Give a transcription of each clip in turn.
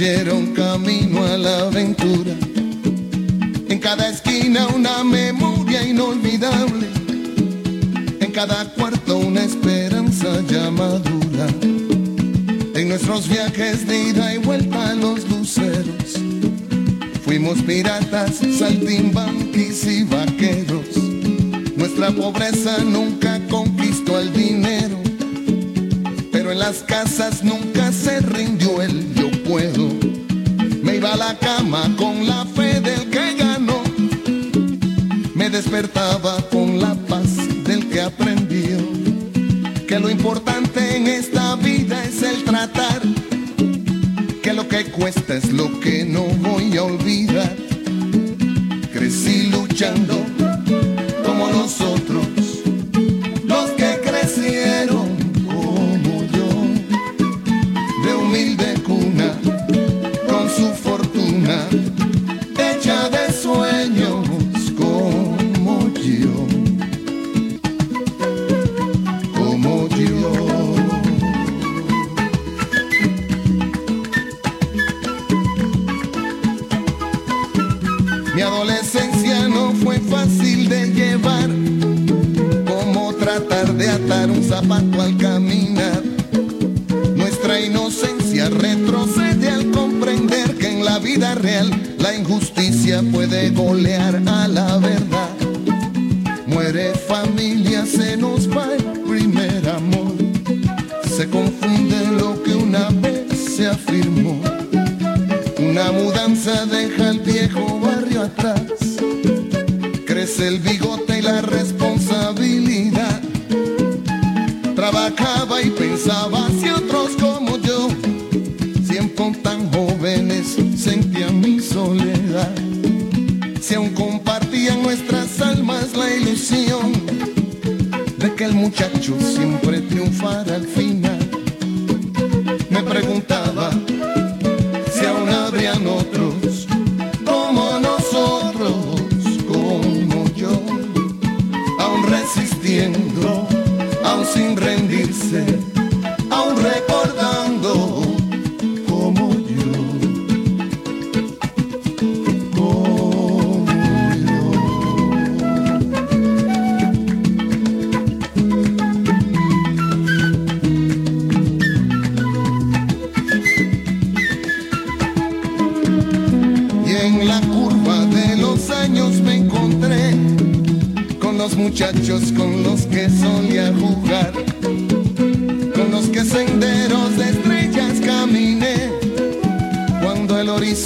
un camino a la aventura. En cada esquina una memoria inolvidable. En cada cuarto una esperanza ya madura. En nuestros viajes de ida y vuelta a los luceros. Fuimos piratas, saltimbanquis y vaqueros. Nuestra pobreza nunca conquistó el dinero. Pero en las casas nunca se despertaba con la paz del que aprendió. Que lo importante en esta vida es el tratar. Que lo que cuesta es lo que no voy a olvidar. Al caminar.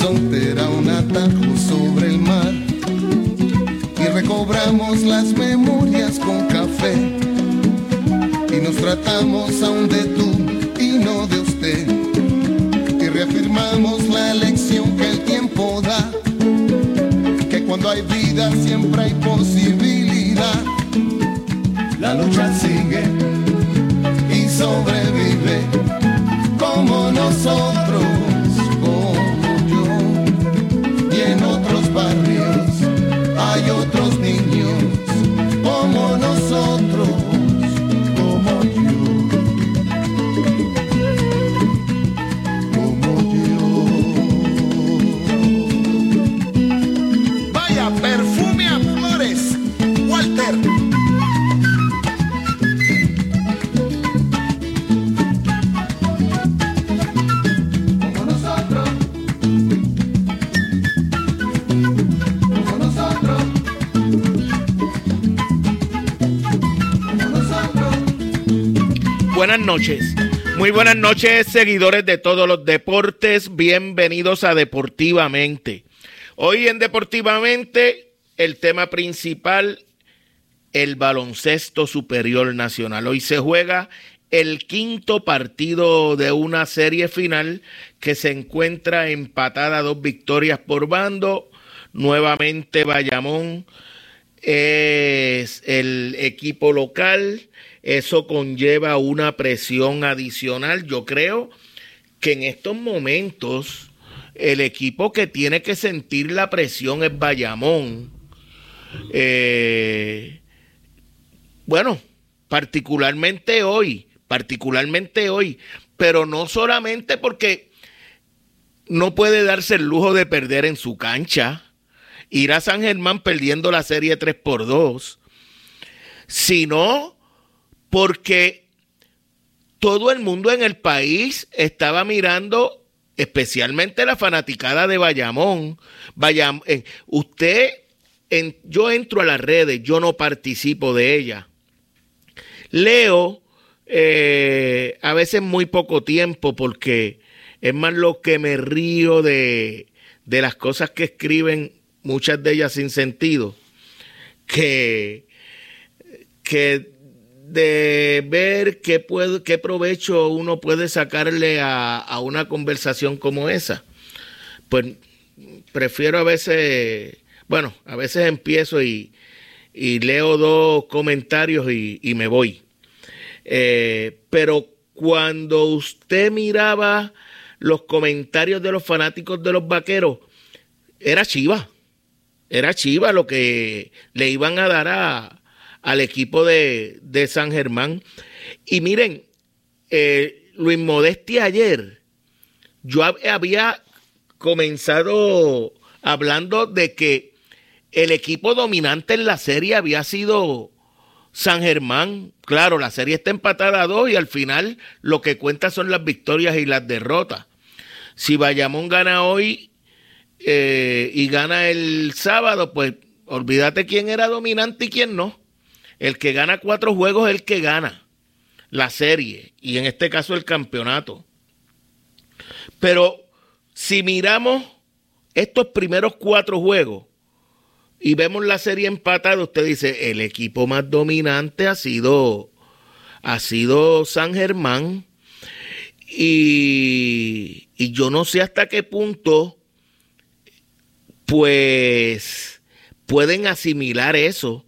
Horizonte era un atajo sobre el mar, y recobramos las memorias con café, y nos tratamos aún de tú y no de usted, y reafirmamos la lección que el tiempo da, que cuando hay vida siempre hay posibilidad. La lucha sigue Muy buenas noches, seguidores de todos los deportes. Bienvenidos a Deportivamente. Hoy en Deportivamente, el tema principal, el baloncesto superior nacional. Hoy se juega el quinto partido de una serie final que se encuentra empatada dos victorias por bando. Nuevamente Bayamón es el equipo local eso conlleva una presión adicional. Yo creo que en estos momentos el equipo que tiene que sentir la presión es Bayamón. Eh, bueno, particularmente hoy, particularmente hoy, pero no solamente porque no puede darse el lujo de perder en su cancha, ir a San Germán perdiendo la serie 3 por 2, sino porque todo el mundo en el país estaba mirando, especialmente la fanaticada de Bayamón. Bayam eh, usted, yo entro a las redes, yo no participo de ella. Leo eh, a veces muy poco tiempo porque es más lo que me río de, de las cosas que escriben, muchas de ellas sin sentido, que, que de ver qué, puede, qué provecho uno puede sacarle a, una conversación como esa. Pues prefiero a veces, bueno, a veces empiezo y, leo dos comentarios y, me voy. Eh, pero cuando usted miraba los comentarios de los fanáticos de los vaqueros, era chiva. Era chiva lo que le iban a dar a, al equipo de, San Germán. Y miren, eh, Luis Modesti ayer, yo había comenzado hablando de que el equipo dominante en la serie había sido San Germán. Claro, la serie está empatada a dos y al final lo que cuenta son las victorias y las derrotas. Si Bayamón gana hoy eh, y gana el sábado, pues olvídate quién era dominante y quién no. El que gana cuatro juegos es el que gana la serie y en este caso el campeonato. Pero si miramos estos primeros cuatro juegos y vemos la serie empatada, usted dice, el equipo más dominante ha sido, ha sido San Germán. Y, y yo no sé hasta qué punto, pues, pueden asimilar eso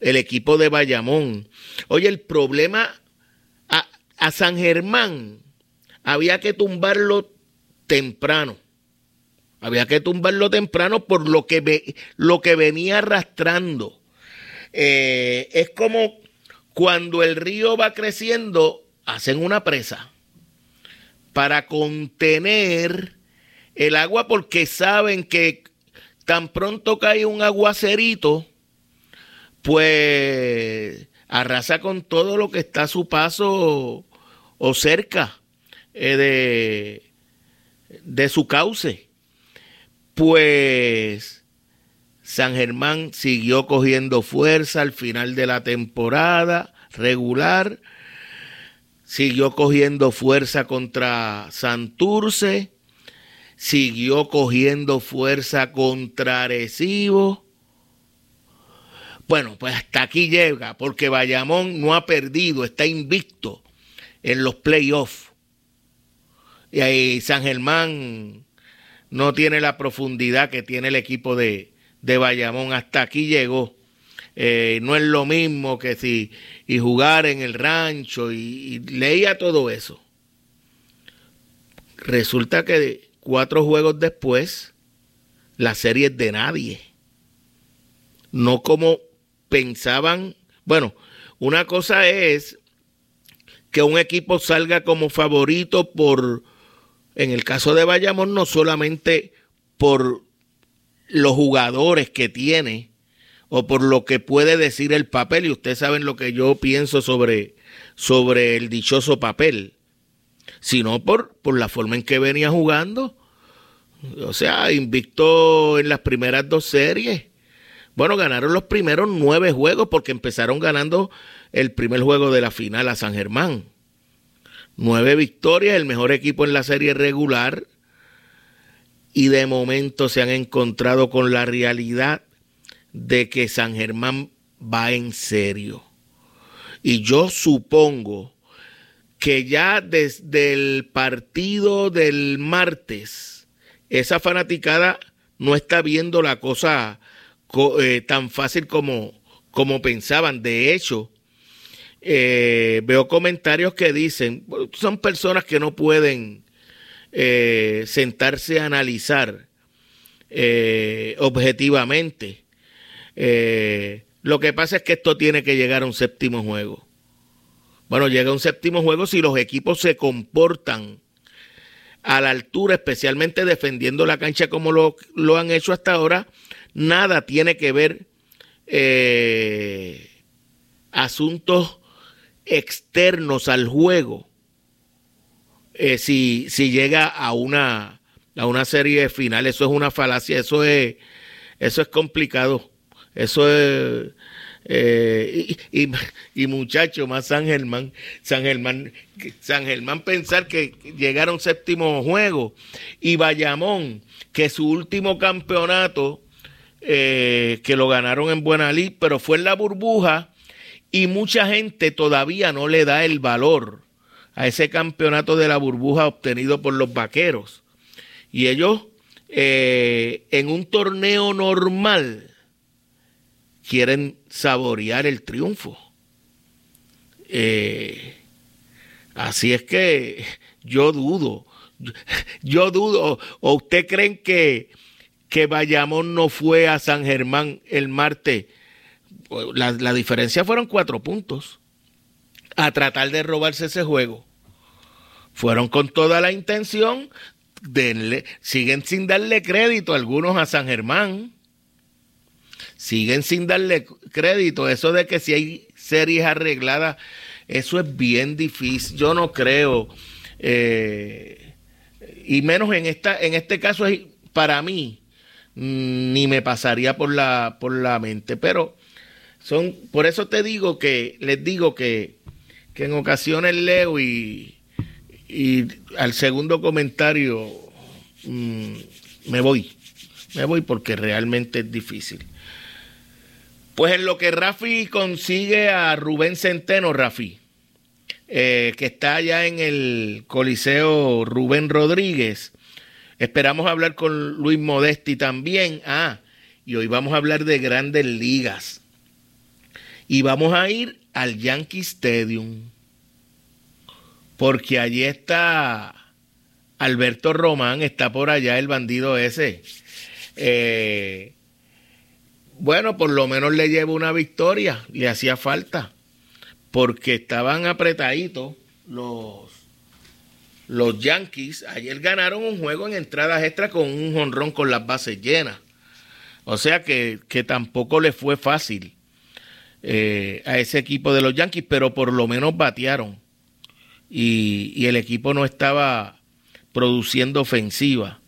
el equipo de Bayamón. Oye, el problema a, San Germán había que tumbarlo temprano. Había que tumbarlo temprano por lo que, ve, lo que venía arrastrando. Eh, es como cuando el río va creciendo, hacen una presa para contener el agua porque saben que tan pronto cae un aguacerito, pues arrasa con todo lo que está a su paso o cerca eh, de, de su cauce. Pues San Germán siguió cogiendo fuerza al final de la temporada regular, siguió cogiendo fuerza contra Santurce, siguió cogiendo fuerza contra Arecibo bueno, pues hasta aquí llega, porque Bayamón no ha perdido, está invicto en los playoffs. Y ahí San Germán no tiene la profundidad que tiene el equipo de, de Bayamón. Hasta aquí llegó. Eh, no es lo mismo que si y jugar en el rancho y, y leía todo eso. Resulta que cuatro juegos después, la serie es de nadie. No como pensaban, bueno, una cosa es que un equipo salga como favorito por, en el caso de Bayamón, no solamente por los jugadores que tiene o por lo que puede decir el papel, y ustedes saben lo que yo pienso sobre, sobre el dichoso papel, sino por, por la forma en que venía jugando. O sea, invicto en las primeras dos series bueno, ganaron los primeros nueve juegos porque empezaron ganando el primer juego de la final a San Germán. Nueve victorias, el mejor equipo en la serie regular. Y de momento se han encontrado con la realidad de que San Germán va en serio. Y yo supongo que ya desde el partido del martes, esa fanaticada no está viendo la cosa eh, tan fácil como, como pensaban. De hecho, eh, veo comentarios que dicen, son personas que no pueden eh, sentarse a analizar objetivamente. lo que pasa es que esto tiene que llegar a un séptimo juego. Bueno, llega un séptimo juego si los equipos se comportan a la altura, especialmente defendiendo la cancha como lo, han hecho hasta ahora. Nada tiene que ver eh, asuntos externos al juego eh, si, si llega a una, a una serie final. Eso es una falacia, eso es, eso es complicado. Eso es, eh, y, y, muchacho, más San Germán, San Germán, San Germán pensar que llegaron séptimo juego y Bayamón, que su último campeonato, eh, que lo ganaron en Buena pero fue en la burbuja y mucha gente todavía no le da el valor a ese campeonato de la burbuja obtenido por los vaqueros. Y ellos, eh, en un torneo normal, quieren saborear el triunfo. Eh, así es que yo dudo, yo dudo, o usted creen que, que Bayamón no fue a San Germán el martes, la, diferencia fueron cuatro puntos, a tratar de robarse ese juego. Fueron con toda la intención, denle, siguen sin darle crédito algunos a San Germán siguen sin darle crédito. Eso de que si hay series arregladas, eso es bien difícil. Yo no creo. Eh, y menos en esta, en este caso para mí ni me pasaría por la por la mente. Pero son, por eso te digo que les digo que, que en ocasiones leo y, y al segundo comentario mm, me voy. Me voy porque realmente es difícil. Pues en lo que Rafi consigue a Rubén Centeno, Rafi, eh, que está allá en el Coliseo Rubén Rodríguez. Esperamos hablar con Luis Modesti también. Ah, y hoy vamos a hablar de grandes ligas. Y vamos a ir al Yankee Stadium. Porque allí está Alberto Román, está por allá el bandido ese. Eh, bueno, por lo menos le llevo una victoria, le hacía falta, porque estaban apretaditos los, los Yankees. Ayer ganaron un juego en entradas extras con un jonrón con las bases llenas. O sea que, tampoco le fue fácil eh, a ese equipo de los Yankees, pero por lo menos batearon. Y, y el equipo no estaba produciendo ofensiva.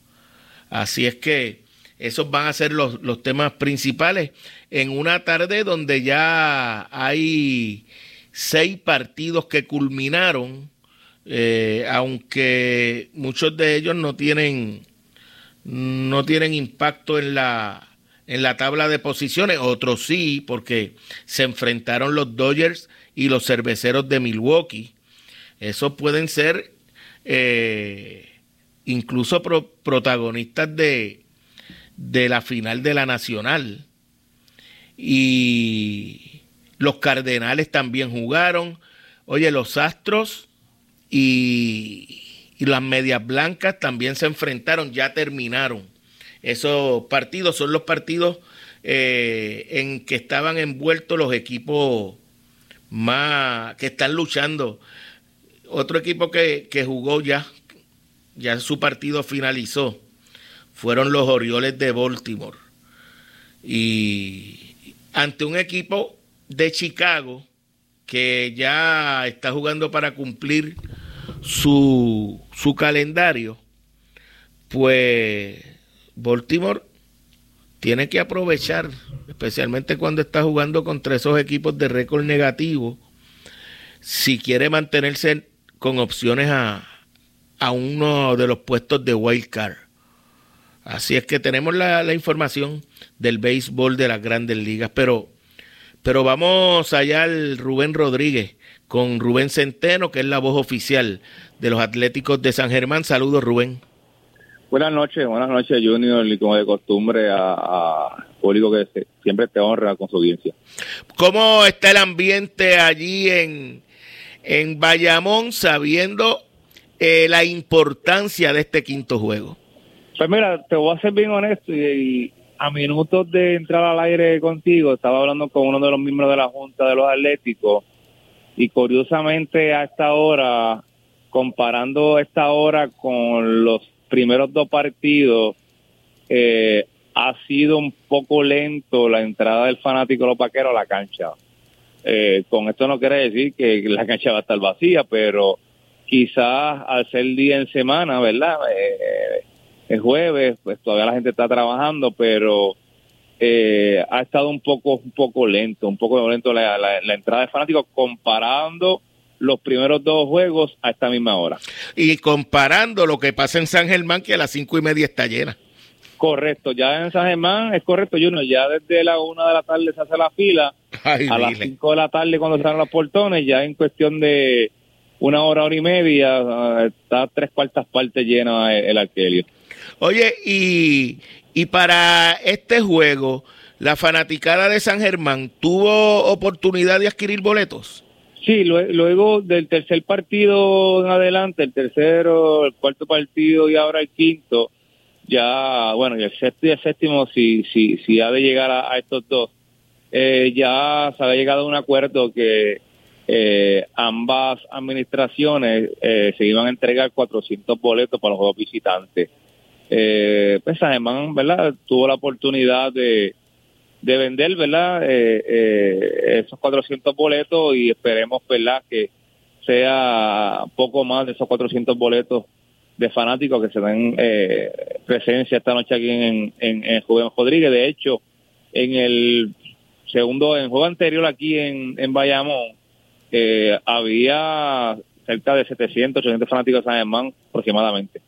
Así es que esos van a ser los, temas principales en una tarde donde ya hay seis partidos que culminaron, eh, aunque muchos de ellos no tienen, no tienen impacto en la, en la tabla de posiciones, otros sí, porque se enfrentaron los Dodgers y los cerveceros de Milwaukee. Esos pueden ser eh, incluso protagonistas de, de la final de la Nacional. Y los Cardenales también jugaron. Oye, los Astros y, las Medias Blancas también se enfrentaron, ya terminaron. Esos partidos son los partidos eh, en que estaban envueltos los equipos más que están luchando. Otro equipo que, que jugó ya, ya su partido finalizó fueron los Orioles de Baltimore. Y ante un equipo de Chicago que ya está jugando para cumplir su, su calendario, pues Baltimore tiene que aprovechar, especialmente cuando está jugando contra esos equipos de récord negativo, si quiere mantenerse con opciones a, a uno de los puestos de wild card. Así es que tenemos la, la, información del béisbol de las grandes ligas, pero, pero vamos allá al Rubén Rodríguez con Rubén Centeno, que es la voz oficial de los Atléticos de San Germán. Saludos, Rubén. Buenas noches, buenas noches, Junior, y como de costumbre a, público que siempre te honra con su audiencia. ¿Cómo está el ambiente allí en, en Bayamón, sabiendo eh, la importancia de este quinto juego? Pues mira, te voy a ser bien honesto y, a minutos de entrar al aire contigo, estaba hablando con uno de los miembros de la Junta de los Atléticos y curiosamente a esta hora, comparando esta hora con los primeros dos partidos, eh, ha sido un poco lento la entrada del fanático de los vaqueros a la cancha. Eh, con esto no quiere decir que la cancha va a estar vacía, pero quizás al ser día en semana, ¿verdad? Eh, es jueves, pues todavía la gente está trabajando, pero eh, ha estado un poco un poco lento, un poco lento la, la, entrada de fanáticos comparando los primeros dos juegos a esta misma hora. Y comparando lo que pasa en San Germán, que a las cinco y media está llena. Correcto, ya en San Germán es correcto, Junior, ya desde la una de la tarde se hace la fila, a las cinco de la tarde cuando están los portones, ya en cuestión de una hora, hora y media, ah, está tres cuartas partes llena el, el Oye, y, y para este juego, ¿la fanaticada de San Germán tuvo oportunidad de adquirir boletos? Sí, luego del tercer partido en adelante, el tercero, el cuarto partido y ahora el quinto, ya, bueno, y el sexto y el séptimo, si, si, si ha de llegar a, estos dos, eh, ya se ha llegado a un acuerdo que eh, ambas administraciones eh, se iban a entregar 400 boletos para los juegos visitantes. Eh, pues además, ¿verdad? Tuvo la oportunidad de, de vender, ¿verdad? Eh, eh, esos 400 boletos y esperemos, ¿verdad? Que sea poco más de esos 400 boletos de fanáticos que se den eh, presencia esta noche aquí en, en, en Rodríguez. De hecho, en el segundo, en el juego anterior aquí en, en Bayamón, eh, había cerca de 700, 800 fanáticos de San Germán aproximadamente.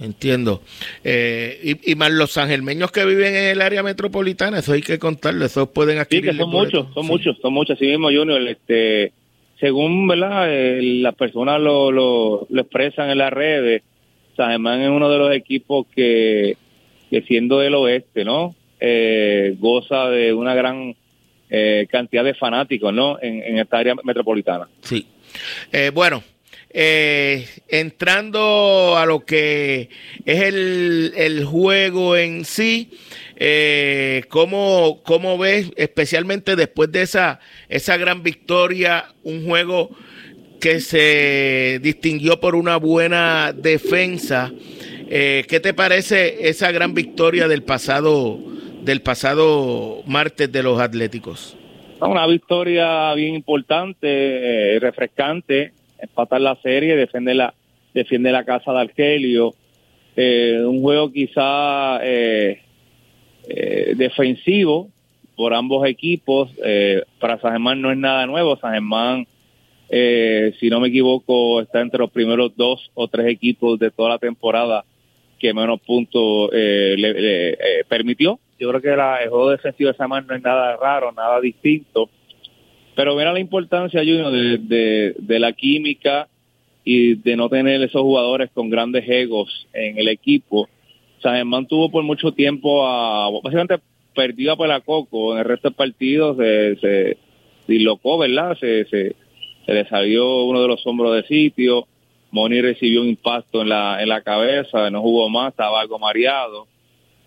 Entiendo. Eh, y, más los sangelmeños que viven en el área metropolitana, eso hay que contarlo, esos pueden adquirir. Sí, que son muchos, son muchos, son muchos. Así mismo, Junior, este, según verdad eh, las personas lo, lo, expresan en las redes, San Germán es uno de los equipos que, que siendo del oeste, ¿no? Eh, goza de una gran cantidad de fanáticos, ¿no? En, en esta área metropolitana. Sí. bueno, eh, entrando a lo que es el, juego en sí, eh, ¿cómo, ¿cómo, ves, especialmente después de esa, esa gran victoria, un juego que se distinguió por una buena defensa? Eh, ¿Qué te parece esa gran victoria del pasado, del pasado martes de los Atléticos? Una victoria bien importante, eh, refrescante empatar la serie, defiende la, defiende la casa de Argelio. Eh, un juego quizá eh, eh, defensivo por ambos equipos. para San Germán no es nada nuevo. San Germán, si no me equivoco, está entre los primeros dos o tres equipos de toda la temporada que menos puntos le, permitió. Yo creo que el juego defensivo de San Germán no es nada raro, nada distinto. Pero mira la importancia, Junior, de, la química y de no tener esos jugadores con grandes egos en el equipo. San Germán tuvo por mucho tiempo a, básicamente perdido a Pelacoco en el resto del partido, se, se dislocó, ¿verdad? Se, se, se le salió uno de los hombros de sitio, Moni recibió un impacto en la, en la cabeza, no jugó más, estaba algo mareado.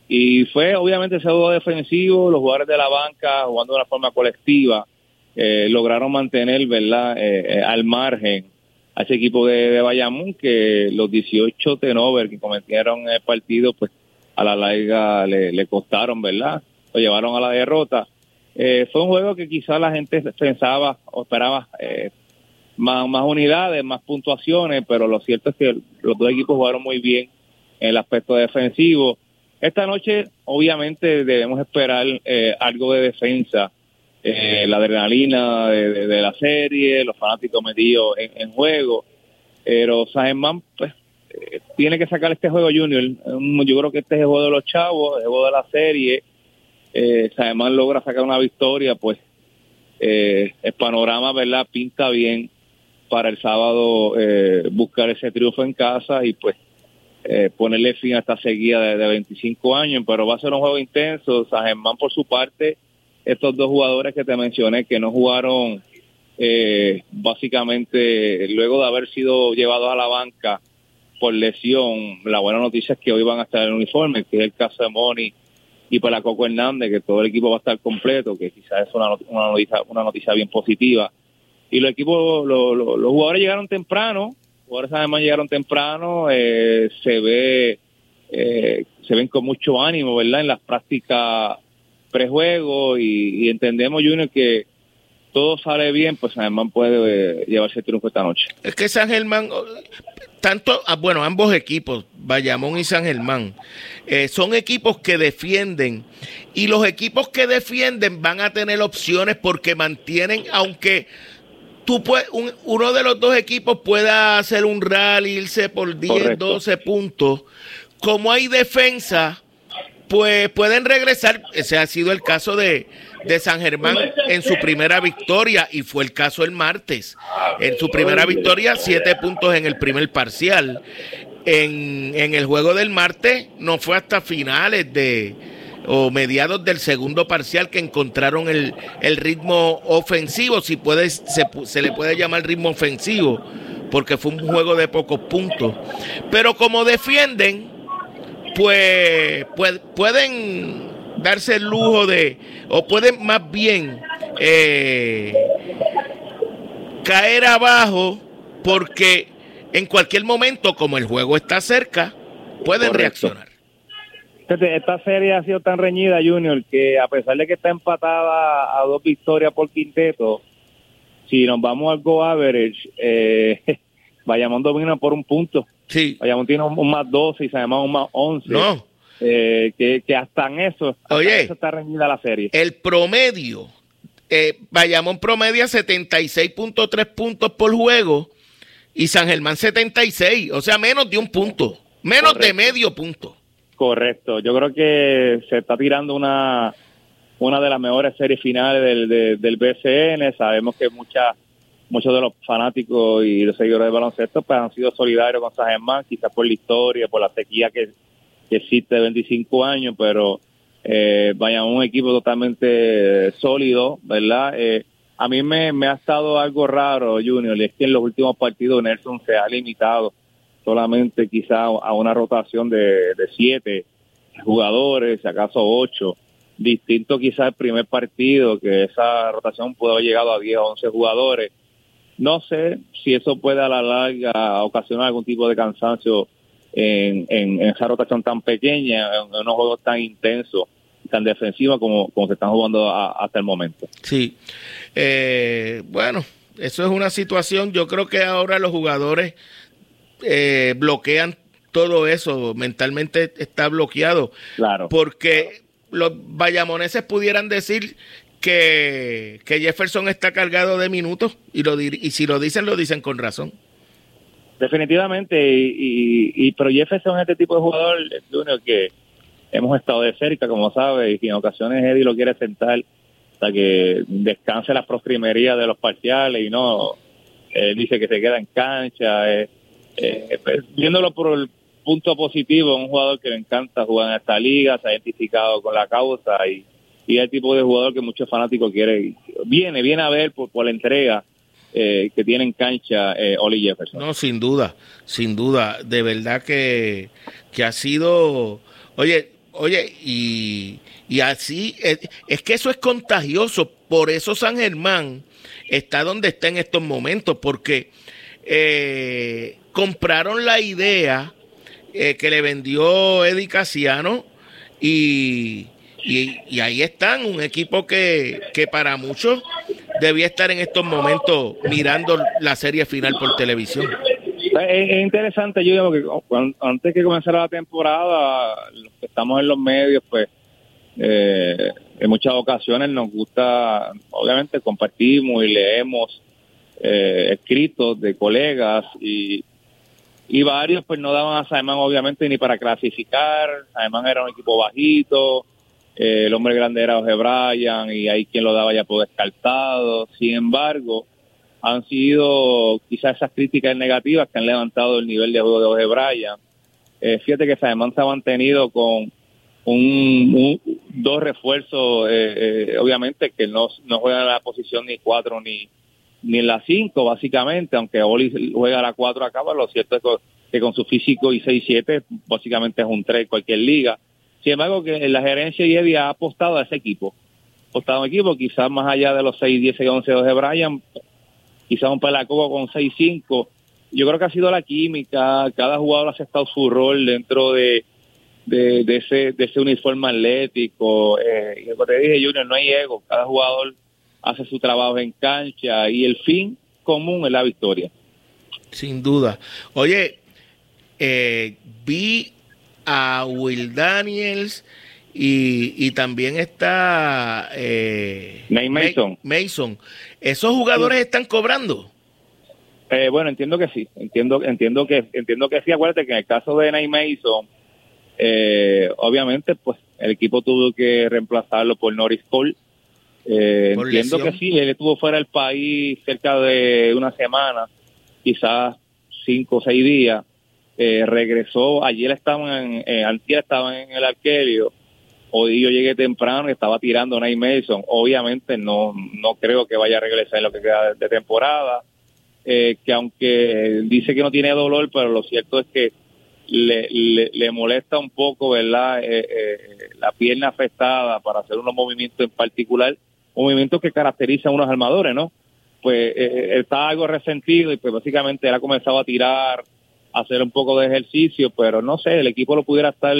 Y fue obviamente ese juego defensivo, los jugadores de la banca jugando de una forma colectiva eh, lograron mantener verdad eh, eh, al margen a ese equipo de, de, Bayamón que los 18 tenover que cometieron el partido pues a la larga le, costaron verdad lo llevaron a la derrota. Fue un juego que quizás la gente pensaba o esperaba más, más unidades, más puntuaciones, pero lo cierto es que los dos equipos jugaron muy bien en el aspecto defensivo. Esta noche, obviamente, debemos esperar algo de defensa eh, la adrenalina de, la serie, los fanáticos metidos en, juego. Pero San pues, eh, tiene que sacar este juego junior. Yo creo que este es el juego de los chavos, el juego de la serie. Eh, San logra sacar una victoria, pues eh, el panorama, ¿verdad? Pinta bien para el sábado eh, buscar ese triunfo en casa y pues eh, ponerle fin a esta seguida de, de, 25 años, pero va a ser un juego intenso. San por su parte, estos dos jugadores que te mencioné que no jugaron eh, básicamente luego de haber sido llevados a la banca por lesión, la buena noticia es que hoy van a estar en uniforme, que es el caso de Moni y para Coco Hernández, que todo el equipo va a estar completo, que quizás es una, una, noticia, una noticia bien positiva. Y los equipos, lo, lo, los jugadores llegaron temprano, los jugadores además llegaron temprano, eh, se ve, eh, se ven con mucho ánimo, ¿verdad? En las prácticas prejuego y, y entendemos, Junior, que todo sale bien, pues San Germán puede eh, llevarse el triunfo esta noche. Es que San Germán, tanto, ah, bueno, ambos equipos, Bayamón y San Germán, eh, son equipos que defienden y los equipos que defienden van a tener opciones porque mantienen, aunque tú puedes, un, uno de los dos equipos pueda hacer un rally, irse por 10, Correcto. 12 puntos, como hay defensa, pues pueden regresar. Ese ha sido el caso de, de San Germán en su primera victoria y fue el caso el martes. En su primera victoria, siete puntos en el primer parcial. En, en el juego del martes no fue hasta finales de o mediados del segundo parcial que encontraron el, el ritmo ofensivo, si puede, se, se le puede llamar ritmo ofensivo, porque fue un juego de pocos puntos. Pero como defienden, pues, pues pueden darse el lujo de, o pueden más bien eh, caer abajo porque en cualquier momento, como el juego está cerca, pueden Correcto. reaccionar. Esta serie ha sido tan reñida, Junior, que a pesar de que está empatada a dos victorias por quinteto, si nos vamos al go average, eh, Bayamón domina por un punto. Sí. Bayamón tiene un, un más 12 y se llama un más 11. No. Eh, que, que, hasta en eso, hasta Oye, eso está reñida la serie. El promedio, eh, Bayamón promedia 76.3 puntos por juego y San Germán 76, o sea, menos de un punto, menos Correcto. de medio punto. Correcto, yo creo que se está tirando una una de las mejores series finales del, del, del BCN, sabemos que muchas muchos de los fanáticos y los seguidores de baloncesto pues han sido solidarios con San Germán, quizás por la historia, por la sequía que, existe de 25 años, pero eh, vaya, un equipo totalmente sólido, ¿verdad? Eh, a mí me, ha estado algo raro, Junior, y es que en los últimos partidos Nelson se ha limitado solamente quizá a una rotación de, de siete jugadores, si acaso ocho, distinto quizá el primer partido, que esa rotación pudo haber llegado a 10 o 11 jugadores. No sé si eso puede a la larga ocasionar algún tipo de cansancio en, en, en esa rotación tan pequeña, en, en unos juegos tan intensos tan defensivos como, como se están jugando a, hasta el momento. Sí, eh, bueno, eso es una situación, yo creo que ahora los jugadores eh, bloquean todo eso, mentalmente está bloqueado. Claro. Porque los vallamoneses pudieran decir que, que Jefferson está cargado de minutos y, lo, y si lo dicen, lo dicen con razón. Definitivamente, y, y, pero Jefferson es este tipo de jugador, Junior, que hemos estado de cerca, como sabe, y en ocasiones Eddie lo quiere sentar hasta que descanse las prostrimerías de los parciales y no, eh, dice que se queda en cancha. Eh, eh, pues, viéndolo por el punto positivo, un jugador que le encanta jugar en esta liga, se ha identificado con la causa y, y es el tipo de jugador que muchos fanáticos quieren, viene, viene a ver por, por la entrega eh, que tiene en cancha eh, Oli Jefferson. No, sin duda, sin duda, de verdad que, que ha sido, oye, oye, y, así, es, es, que eso es contagioso, por eso San Germán está donde está en estos momentos, porque eh, compraron la idea eh, que le vendió Eddie Casiano y, y, ahí están, un equipo que, que para muchos debía estar en estos momentos mirando la serie final por televisión. Es, es interesante, yo digo, que antes que comenzara la temporada, los que estamos en los medios, pues eh, en muchas ocasiones nos gusta, obviamente compartimos y leemos eh, escritos de colegas y, y varios pues no daban a Saemán obviamente ni para clasificar, Saemán era un equipo bajito, eh, el hombre grande era Oje Bryan y hay quien lo daba ya por descartado, sin embargo han sido quizás esas críticas negativas que han levantado el nivel de juego de Oje Bryan. Eh, fíjate que Saemán se ha mantenido con un, dos refuerzos, eh, obviamente que no, no juega en la posición ni cuatro ni, ni en la 5, básicamente, aunque Oli juega la 4 acá, lo cierto es que con su físico y 6-7, básicamente es un 3 en cualquier liga. Sin embargo, que la gerencia y Eddie ha apostado a ese equipo. Apostado a un equipo, quizás más allá de los 6, 10 y 11 de Brian, quizás un pelacobo con 6-5. Yo creo que ha sido la química, cada jugador ha aceptado su rol dentro de, de, ese, de ese uniforme atlético. Eh, y como te dije, Junior, no hay ego, cada jugador hace su trabajo en cancha y el fin común es la victoria. Sin duda. Oye, eh, vi a Will Daniels y, también está eh, Mason. Mason. ¿Esos jugadores están cobrando? Eh, bueno, entiendo que sí. Entiendo, entiendo que, entiendo que sí. Acuérdate que en el caso de Nate Mason, eh, obviamente, pues el equipo tuvo que reemplazarlo por Norris Cole eh, entiendo que sí, él estuvo fuera del país cerca de una semana, quizás cinco o seis días. Eh, regresó, ayer estaban eh, estaban en el arquerio. Hoy yo llegué temprano y estaba tirando Nate Mason. Obviamente no, no creo que vaya a regresar en lo que queda de, temporada. Eh, que aunque dice que no tiene dolor, pero lo cierto es que le, le, molesta un poco, ¿verdad? la pierna afectada para hacer unos movimientos en particular un movimiento que caracteriza a unos armadores, ¿no? Pues eh, eh, está algo resentido y pues básicamente él ha comenzado a tirar, hacer un poco de ejercicio, pero no sé, el equipo lo pudiera estar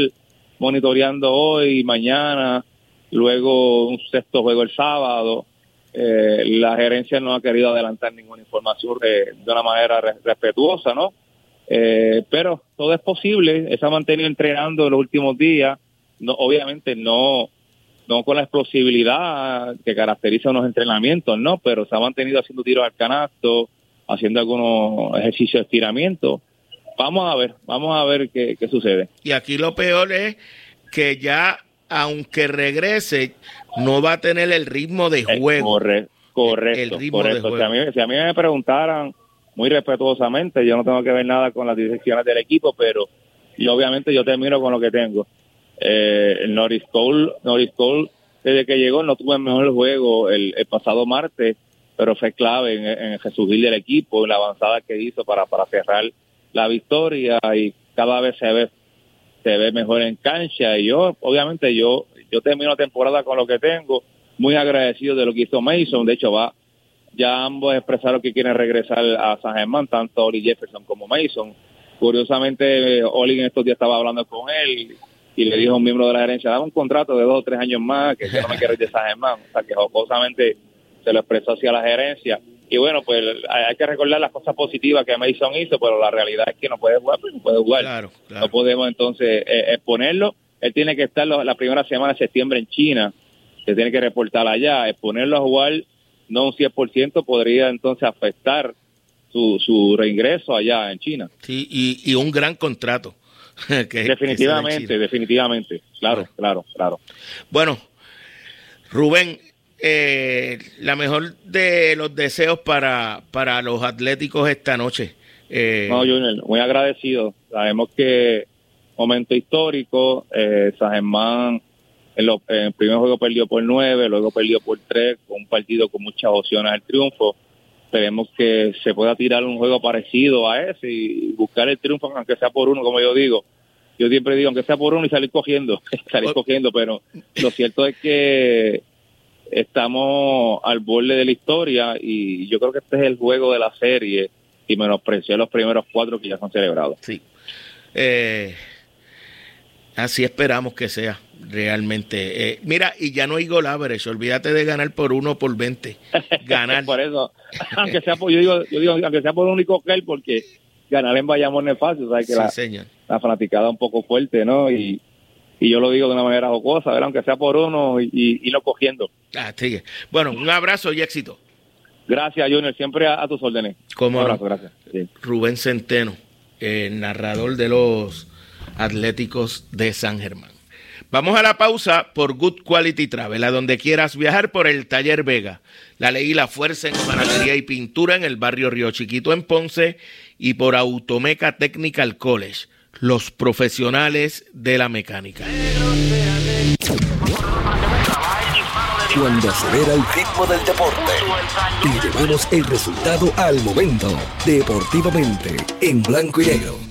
monitoreando hoy, mañana, luego un sexto juego el sábado. Eh, la gerencia no ha querido adelantar ninguna información de, una manera respetuosa, ¿no? pero todo es posible, se ha mantenido entrenando en los últimos días, no, obviamente no no con la explosibilidad que caracteriza unos entrenamientos, ¿no? Pero se ha mantenido haciendo tiros al canasto, haciendo algunos ejercicios de estiramiento. Vamos a ver, vamos a ver qué, sucede. Y aquí lo peor es que ya, aunque regrese, no va a tener el ritmo de eh, juego. correcto, correcto. Si, a mí, si a mí me preguntaran muy respetuosamente, yo no tengo que ver nada con las direcciones del equipo, pero y obviamente yo termino con lo que tengo. Eh, el Norris Cole, Norris Cole, desde que llegó, no tuvo el mejor juego el, pasado martes, pero fue clave en, en resurgir del equipo, en la avanzada que hizo para, para cerrar la victoria y cada vez se ve se ve mejor en cancha y yo obviamente yo yo termino la temporada con lo que tengo muy agradecido de lo que hizo Mason de hecho va ya ambos expresaron que quieren regresar a San Germán tanto Oli Jefferson como Mason curiosamente Oli en estos días estaba hablando con él y le dijo a un miembro de la gerencia, dame un contrato de dos o tres años más, que no me quiero ir de San Germán. O sea, que jocosamente se lo expresó hacia la gerencia. Y bueno, pues hay que recordar las cosas positivas que Mason hizo, pero la realidad es que no puede jugar, pues no puede jugar. No podemos entonces eh, exponerlo. Él tiene que estar la primera semana de septiembre en China, se tiene que reportar allá. Exponerlo a jugar, no un 100%, podría entonces afectar su, su reingreso allá en China. Sí, y, y un gran contrato. definitivamente, definitivamente. Claro, claro, claro. Bueno, Rubén, eh, la mejor de los deseos para, para los atléticos esta noche. Eh, no, Junior, muy agradecido. Sabemos que momento histórico, eh, San Germán en, el primer juego perdió por nueve, luego perdió por tres, con un partido con muchas opciones al triunfo. Esperemos que se pueda tirar un juego parecido a ese y buscar el triunfo, aunque sea por uno, como yo digo. Yo siempre digo, aunque sea por uno y salir cogiendo, salir cogiendo, pero lo cierto es que estamos al borde de la historia y yo creo que este es el juego de la serie y menosprecié los primeros cuatro que ya son celebrados. Sí. Eh, así esperamos que sea realmente. Eh, mira, y ya no hay gol average, olvídate de ganar por uno por 20. Ganar. por eso, aunque sea por, yo digo, yo digo, aunque sea por un único gel, porque ganar en Bayamón es fácil, sabes que la, la, fanaticada un poco fuerte, ¿no? Y, y yo lo digo de una manera jocosa, aunque sea por uno y, y, no cogiendo. Ah, sí. Bueno, un abrazo y éxito. Gracias, Junior, siempre a, tus órdenes. ¿Cómo Un abrazo, gracias. Sí. Rubén Centeno, el narrador de los Atléticos de San Germán. Vamos a la pausa por Good Quality Travel, a donde quieras viajar por el Taller Vega. La ley y la fuerza en panadería y pintura en el barrio Río Chiquito en Ponce y por Automeca Technical College, los profesionales de la mecánica. Cuando acelera el ritmo del deporte y llevamos el resultado al momento. Deportivamente, en blanco y negro.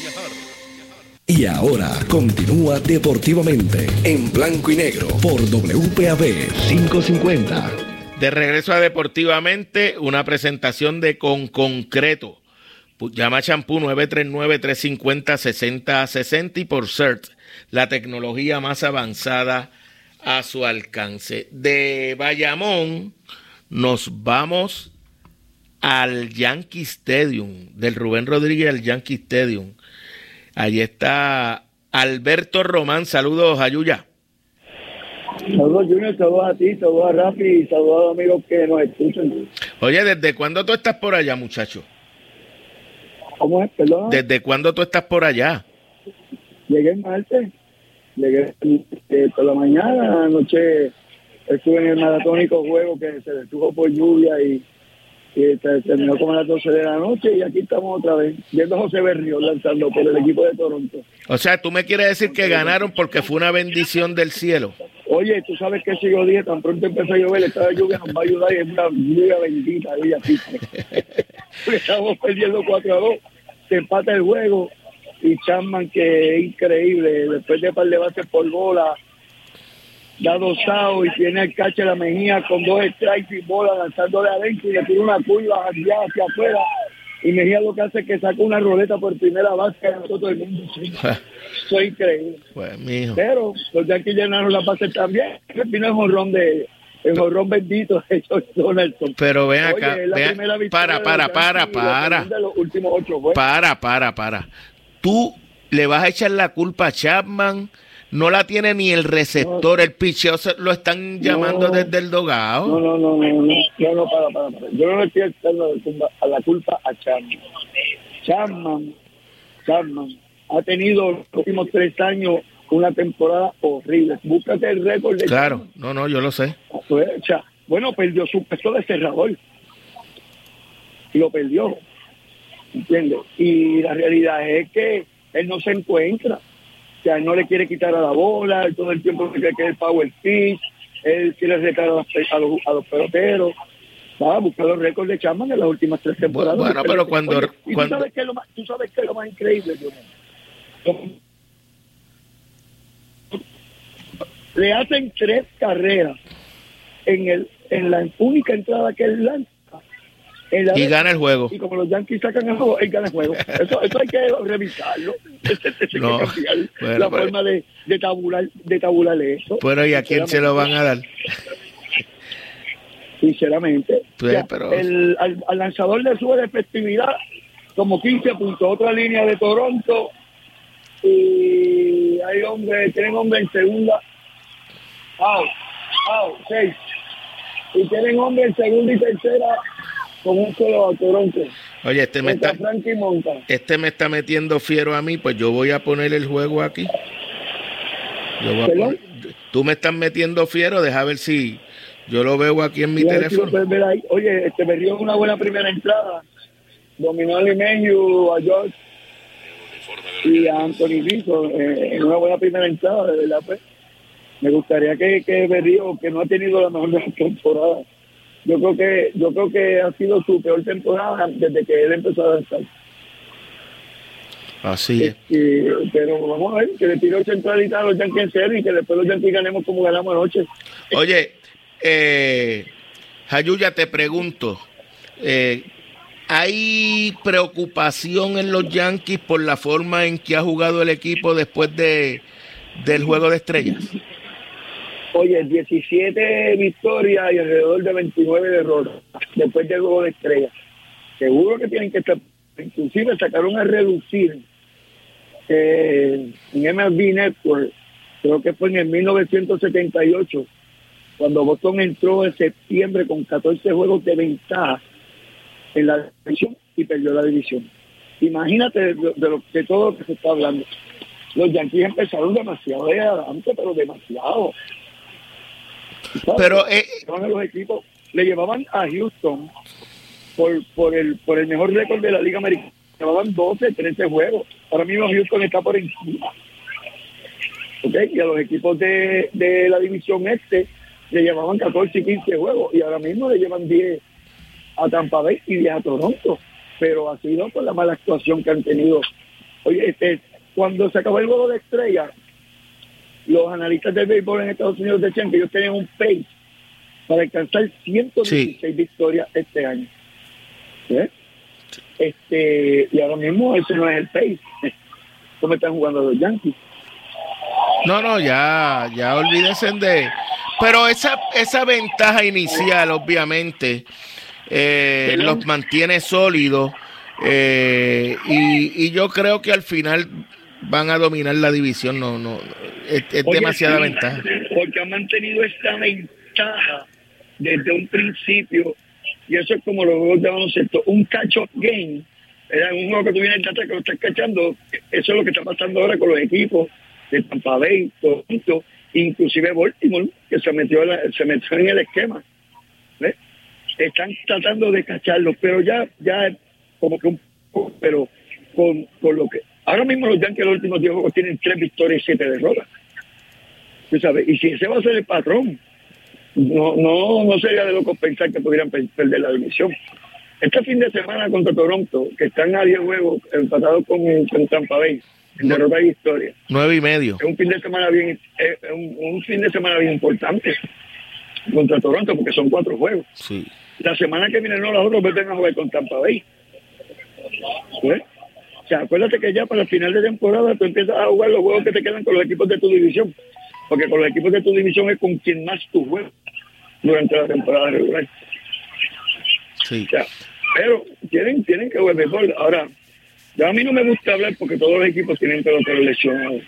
Y ahora continúa deportivamente en blanco y negro por WPAB 550. De regreso a Deportivamente, una presentación de Con Concreto. Llama a Champú 939-350-6060 y por CERT, la tecnología más avanzada a su alcance. De Bayamón nos vamos al Yankee Stadium, del Rubén Rodríguez al Yankee Stadium. Allí está Alberto Román. Saludos, Ayuya. Saludos Junior, saludos a ti, saludos a Rafi y saludos a los amigos que nos escuchan. Oye, ¿desde cuándo tú estás por allá, muchacho? ¿Cómo es? Perdón. ¿Desde cuándo tú estás por allá? Llegué el martes, llegué eh, por la mañana, anoche estuve en el maratónico juego que se detuvo por lluvia y, y te- terminó como a las 12 de la noche y aquí estamos otra vez, viendo a José Berrío lanzando por el equipo de Toronto. O sea, tú me quieres decir que ganaron porque fue una bendición del cielo. Oye, tú sabes que si yo dije, tan pronto empezó a llover, esta lluvia nos va a ayudar y es una lluvia bendita, ella. Estamos perdiendo 4 a 2, se empata el juego y Chapman, que es increíble, después de par de bases por bola, da dos y tiene el cache la Mejía con dos strikes y bola lanzándole adentro y le tira una curva allá hacia afuera. Y Mejía lo que hace es que saca una roleta por primera base y todo el mundo. sí. Es increíble. Pues, mijo. Pero los Yankees llenaron la base también. Vino el jonrón de el jonrón bendito de George Donaldson. Pero ven acá, Oye, ven- para, de para, para, para, segunda de los últimos ocho juegos. para, para, para. Tú le vas a echar la culpa a Chapman. No la tiene ni el receptor, el picheo se- lo están llamando No. desde el dogado. No, no, no, no, no, no, no, para, para, para. Yo no le estoy echando a la culpa a Chapman. Chapman, Chapman ha tenido los últimos tres años una temporada horrible. Búscate el récord de Claro, no, no, yo lo sé. Pues, o sea, bueno, perdió su puesto de cerrador. Lo perdió. ¿Entiendes? Y la realidad es que él no se encuentra. O sea, no le quiere quitar a la bola, todo el tiempo cree que es el power pitch, él quiere retar a los, a los, a los peloteros. Va a buscar los récords de Chapman en las últimas tres temporadas. Bueno, pero cuando- Oye, ¿y cuando- Tú sabes qué es lo más, tú sabes qué es lo más increíble, Dios mío? le hacen tres carreras en el en la única entrada que él lanza. Y gana el juego. Y como los Yankees sacan el juego, él gana el juego. Eso, eso hay que revisarlo. Eso hay que No, cambiar bueno, la pero- forma de, de tabular de tabular eso. Pero ¿y a quién se lo van a dar? Sinceramente. Pues, pero- el, al, al lanzador le sube de efectividad como 15 puntos. Otra línea de Toronto. Y hay hombre, tienen hombre en segunda. Out, out, seis. y tienen hombre en segunda y tercera con un solo a Toronto. Oye, este me, está, Monta. este me está metiendo fiero a mí, pues yo voy a poner el juego aquí. Yo voy a poner- tú me estás metiendo fiero, deja ver si yo lo veo aquí en mi teléfono. ahí. Oye, este me dio una buena primera entrada. Dominó a Limeño, a George y a Anthony Rizzo eh, en una buena primera entrada, de verdad. Pues. Me gustaría que, que Berrío, que no ha tenido la mejor temporadas, yo creo que yo creo que ha sido su peor temporada desde que él empezó a danzar. Así es. Este, pero vamos a ver, que le tiró centralita a los Yankees en serio y que después los Yankees ganemos como ganamos anoche. Oye, eh, Jayuya, te pregunto, eh, ¿hay preocupación en los Yankees por la forma en que ha jugado el equipo después de del juego de estrellas? Oye, 17 victorias y alrededor de 29 derrotas después del juego de estrellas. Seguro que tienen que estar, inclusive sacaron a reducir eh, en MLB Network, creo que fue en el 1978, cuando Boston entró en septiembre con 14 juegos de ventaja en la división y perdió la división. Imagínate de, de lo, de todo lo que se está hablando. Los Yankees empezaron demasiado de adelante, pero demasiado. Pero eh, los equipos, le llevaban a Houston por, por el por el mejor récord de la Liga Americana. Llevaban 12, 13 juegos. Ahora mismo Houston está por encima. ¿Ok? Y a los equipos de, de la división este le llevaban 14 y 15 juegos. Y ahora mismo le llevan 10 a Tampa Bay y 10 a Toronto. Pero ha sido por la mala actuación que han tenido. Oye, este, cuando se acabó el juego de estrella, los analistas del béisbol en Estados Unidos decían que ellos tenían un pace para alcanzar 116 victorias este año. ¿Eh? Este, y ahora mismo ese no es el pace. ¿Cómo están jugando los Yankees? no, no, ya, ya olvídense de... Pero esa, esa ventaja inicial, obviamente, eh, los mantiene sólidos eh, y, y yo creo que al final van a dominar la división. No, no, es, es Oye, demasiada sí, ventaja. Porque han mantenido esta ventaja desde un principio, y eso es como los juegos de baloncesto, un catch-up game. Era un juego que tú vienes atrás que lo estás cachando. Eso es lo que está pasando ahora con los equipos de Tampa Bay, Toronto, inclusive Baltimore, que se metió, en la- se metió en el esquema. ¿Ves? Están tratando de cacharlos, pero ya, ya como que un poco, pero con, con lo que. Ahora mismo los Yankees los últimos 10 juegos tienen 3 victorias y 7 derrotas. Tú sabes, y si ese va a ser el patrón, no, no, no sería de loco pensar que pudieran per- perder la división. Este fin de semana contra Toronto, que están a 10 juegos empatados con, con Tampa Bay, en derrota y victoria, Nueve y medio. es un fin de semana bien, es un, un fin de semana bien importante contra Toronto, porque son cuatro juegos. Sí. La semana que viene no, los otros vuelven a jugar con Tampa Bay. ¿Ves? O sea, acuérdate que ya para el final de temporada tú empiezas a jugar los juegos que te quedan con los equipos de tu división. Porque con los equipos de tu división es con quien más tú juegas durante la temporada regular. Sí. O sea, pero tienen, tienen que jugar mejor. Ahora, ya a mí no me gusta hablar porque todos los equipos tienen peloteros lesionados.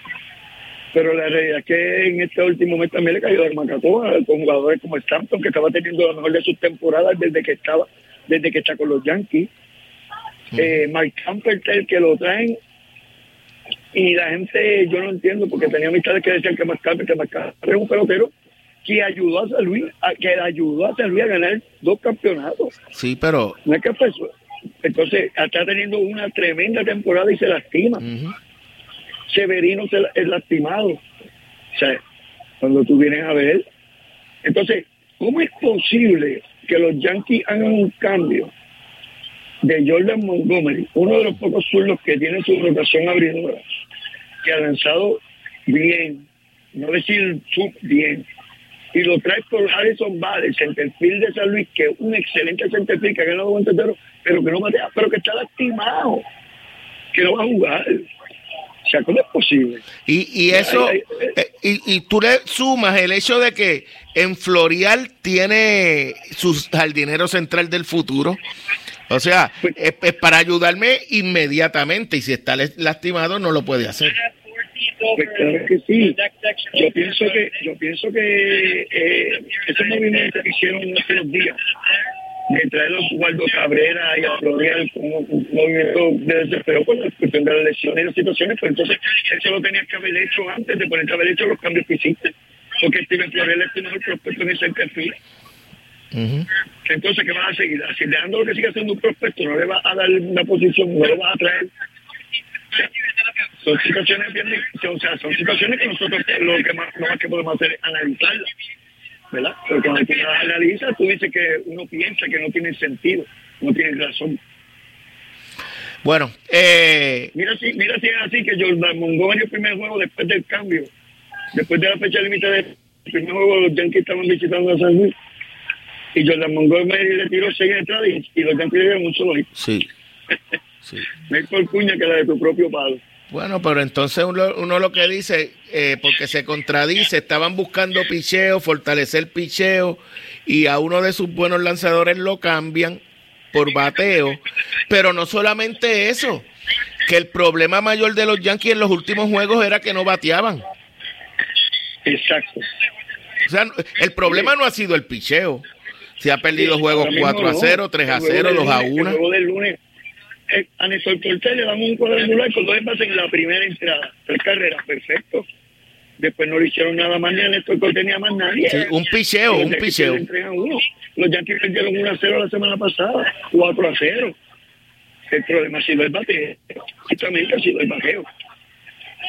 Pero la realidad es que en este último mes también le cayó a Macatoa con jugadores como Stanton, que estaba teniendo la mejor de sus temporadas desde que estaba, desde que está con los Yankees. Eh, Mike Campertel, que lo traen. Y la gente, yo no entiendo, porque tenía amistades que decían que Mike Campertel, Mike Campertel es un pelotero que ayudó a San Luis, a, que ayudó a San Luis a ganar dos campeonatos. Sí, pero No es que fue eso. Entonces, está teniendo una tremenda temporada y se lastima. Severino se es lastimado. O sea, cuando tú vienes a ver. Entonces, ¿cómo es posible que los Yankees hagan un cambio de Jordan Montgomery, uno de los pocos zurdos que tiene su rotación abridora, que ha lanzado bien, no decir sub bien, y lo trae por Harrison Valley, centerfield de San Luis, que es un excelente centerfield que ha ganado un pero que no matea, pero que está lastimado, que no va a jugar. O sea, ¿cómo es posible? Y, y eso, Ay, ay, eh, y, y tú le sumas el hecho de que en Florial tiene su jardinero central del futuro. O sea, Pues es, es para ayudarme inmediatamente. Y si está les- lastimado, no lo puede hacer. Pues claro que sí. Yo pienso que, yo pienso que eh, ese movimiento que hicieron hace unos días de traer a Guardo Cabrera y a Florial como un movimiento de desespero por la cuestión de las lesiones y las situaciones, pues entonces eso lo tenías que haber hecho antes de poner que haber hecho los cambios que hiciste. Porque Steven Florial es tu mejor prospecto en ese perfil. Entonces, ¿qué vas a seguir? Así, dejando lo que siga siendo un prospecto, no le vas a dar una posición, no le vas a traer. Son situaciones bien, o sea, son situaciones que nosotros lo que más, lo más que podemos hacer es analizarlas, ¿verdad? Pero cuando tú las analizas, tú dices que uno piensa que no tiene sentido, no tiene razón. Bueno, eh... mira si, mira si es así que Jordan Montgomery el primer juego después del cambio, después de la fecha límite del primer juego, los Yankees estaban visitando a San Luis y Jordan Montgomery le tiró seis entradas y, y los Yankees le dieron un solo hit. Sí. sí. Mejor cuña que la de tu propio palo. Bueno, pero entonces uno, uno lo que dice, eh, porque se contradice, estaban buscando picheo, fortalecer picheo, y a uno de sus buenos lanzadores lo cambian por bateo. Pero no solamente eso, que el problema mayor de los Yankees en los últimos juegos era que no bateaban. Exacto. O sea, el problema no ha sido el picheo. Se ha perdido juegos 4 a 0, 3 a 0, 2 a 1. El juego del lunes, eh, a Néstor Cortés le damos un cuadrangular con dos envases en la primera entrada. Tres carreras, perfecto. Después no le hicieron nada más ni a Néstor Cortés ni a más nadie. Sí, un picheo, un picheo. Los Yankees perdieron 1 a 0 la semana pasada, 4 a 0. El problema ha sido el bateo. Justamente ha sido el bateo.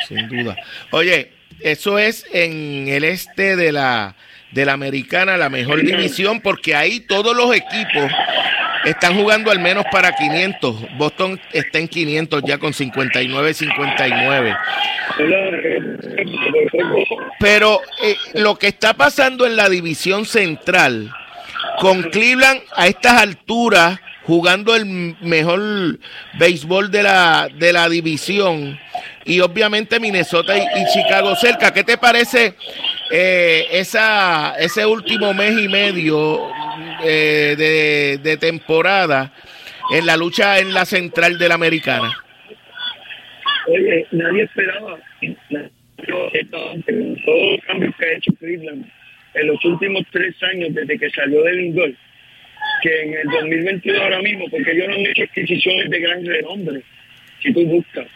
Sin duda. Oye, eso es en el este de la de la americana, la mejor división, porque ahí todos los equipos están jugando al menos para 500. Boston está en 500 ya con 59-59. Pero eh, lo que está pasando en la división central, con Cleveland a estas alturas, jugando el mejor béisbol de la, de la división, y obviamente Minnesota y, y Chicago cerca. ¿Qué te parece eh, esa, ese último mes y medio eh, de, de, temporada en la lucha en la central de la americana? Oye, nadie esperaba todos los cambios que ha hecho Cleveland en los últimos tres años desde que salió del indoor, que en el 2022 ahora mismo, porque ellos no han hecho adquisiciones de gran renombre, si tú buscas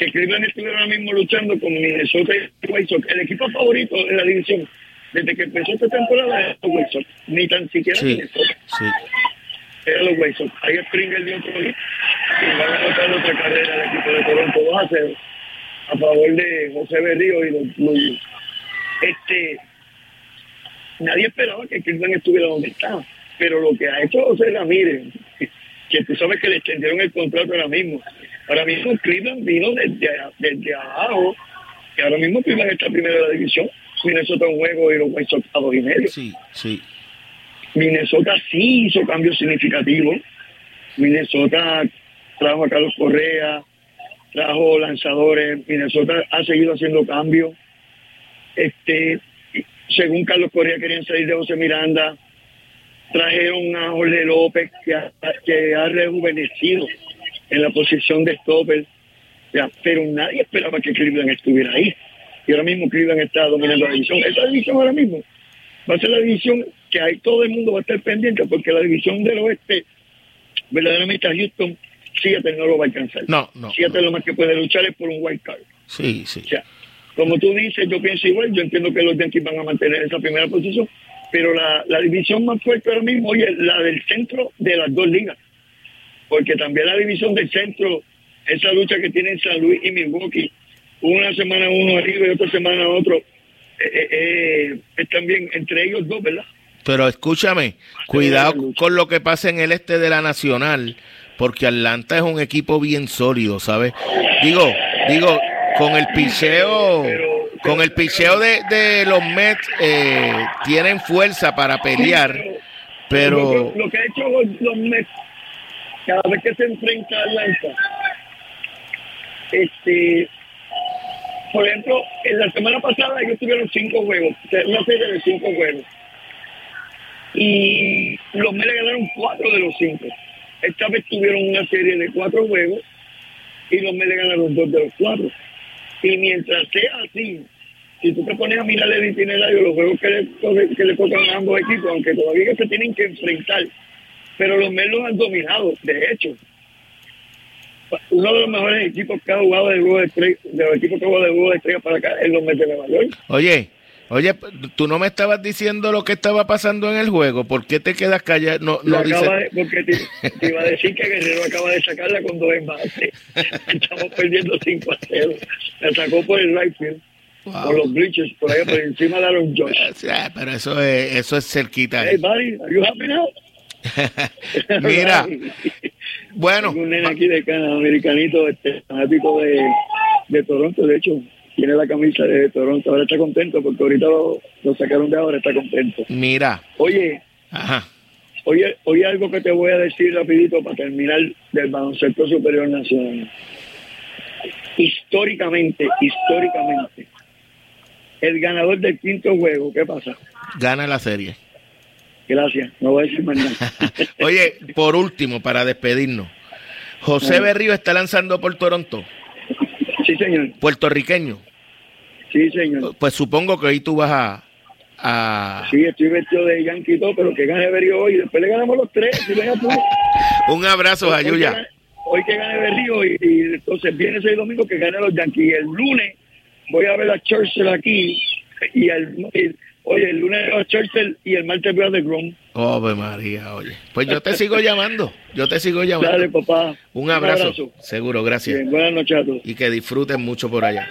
que Cleveland estuviera ahora mismo luchando con Minnesota y White Sox. El equipo favorito en la división desde que empezó esta temporada es los White Sox, ni tan siquiera sí, Minnesota. Sí. Era los White Sox. Ahí Springer dio otro hit y van a anotar otra carrera el equipo de Toronto 2 a 0 a favor de José Berrío y los Blues. Este, nadie esperaba que Cleveland estuviera donde está, pero lo que ha hecho José Ramírez, que tú sabes que le extendieron el contrato ahora mismo, Ahora mismo Cleveland vino desde, desde abajo, que ahora mismo Cleveland está primero de la división. Minnesota un juego y los White Sox a dos y medio. Sí, sí. Minnesota sí hizo cambios significativos. Minnesota trajo a Carlos Correa, trajo lanzadores. Minnesota ha seguido haciendo cambios. Este, según Carlos Correa querían salir de José Miranda. Trajeron a Jorge López que ha, que ha rejuvenecido en la posición de stopper, ya, pero nadie esperaba que Cleveland estuviera ahí. Y ahora mismo Cleveland está dominando la división. Esa división ahora mismo va a ser la división que ahí todo el mundo va a estar pendiente porque la división del oeste, verdaderamente a Houston, Seattle no lo va a alcanzar. No, no. Seattle no. lo más que puede luchar es por un wild card. Sí, sí. O sea, como tú dices, yo pienso igual, yo entiendo que los Yankees van a mantener esa primera posición, pero la, la división más fuerte ahora mismo, oye, la del centro de las dos ligas porque también la división del centro, esa lucha que tienen San Luis y Milwaukee, una semana uno arriba y otra semana otro, eh, eh, eh, es también entre ellos dos, ¿verdad? Pero escúchame, cuidado con lo que pasa en el este de la Nacional, porque Atlanta es un equipo bien sólido, ¿sabes? Digo, digo, con el picheo, con el picheo de, de los Mets eh, tienen fuerza para pelear, pero... Lo, lo que ha hecho los Mets cada vez que se enfrenta a Atlanta, este, por ejemplo, en la semana pasada ellos tuvieron cinco juegos, una serie de cinco juegos. Y los Mets ganaron cuatro de los cinco. Esta vez tuvieron una serie de cuatro juegos y los Mets ganaron dos de los cuatro. Y mientras sea así, si tú te pones a mirar el itinerario, los juegos que le, que le tocan a ambos equipos, aunque todavía se tienen que enfrentar, pero los Mets los han dominado, de hecho. Uno de los mejores equipos que ha jugado de juego de estrella, de los equipos que ha jugado de juego de estrella para acá es los Mets de Nueva York. Oye, Oye, tú no me estabas diciendo lo que estaba pasando en el juego. ¿Por qué te quedas callado? No, no dice... porque te, iba a decir que Guerrero acaba de sacarla con dos envases. Estamos perdiendo 5 a 0. La sacó por el right field. Por los bleachers, por ahí por encima de Aaron Josh. pero eso es, eso es cerquita. Hey, buddy, are you happy now? Mira, bueno. Un nene aquí de Canadá, americanito, este, fanático de, de Toronto, de hecho, tiene la camisa de Toronto, ahora está contento porque ahorita lo, sacaron de ahora, está contento. Mira. Oye, Ajá. Oye, oye algo que te voy a decir rapidito para terminar del baloncesto superior nacional. Históricamente, históricamente, el ganador del quinto juego, ¿qué pasa? Gana la serie. Gracias, no voy a decir más nada. Oye, por último, para despedirnos, José Berrío está lanzando por Toronto. Sí, señor. Puertorriqueño. Sí, señor. Pues supongo que ahí tú vas a... Sí, estoy vestido de Yankee y todo, pero que gane Berrío hoy. Después le ganamos los tres. Un abrazo, Ayuya. Hoy que gane Berrío y, y, entonces viene ese domingo que gane los Yankees. El lunes voy a ver a Churchill aquí y el, oye, el lunes a Churchill y el martes veo a The Grom. Oh, María, oye. Pues yo te sigo llamando. Yo te sigo llamando. Dale, papá. Un abrazo. Seguro, gracias. buenas noches a todos. Y que disfruten mucho por allá.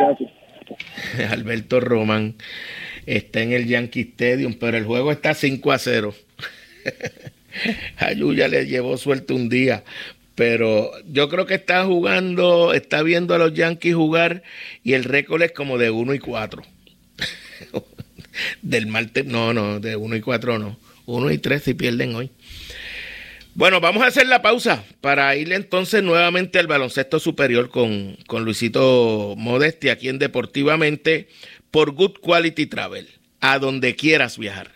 Gracias. Alberto Román está en el Yankee Stadium, pero el juego está 5 a 0. a Yuya le llevó suerte un día, pero yo creo que está jugando, está viendo a los Yankees jugar y el récord es como de 1 y 4. Del martes, no, no, de 1 y 4 no. 1 y 3 si pierden hoy. Bueno, vamos a hacer la pausa para ir entonces nuevamente al baloncesto superior con, con Luisito Modesti aquí en Deportivamente por Good Quality Travel, a donde quieras viajar.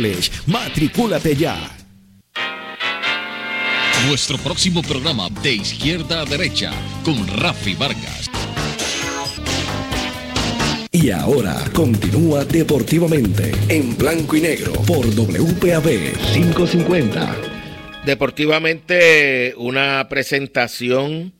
Matricúlate ya. Nuestro próximo programa de izquierda a derecha con Rafi Vargas. Y ahora continúa deportivamente en blanco y negro por WPAB 550. Deportivamente una presentación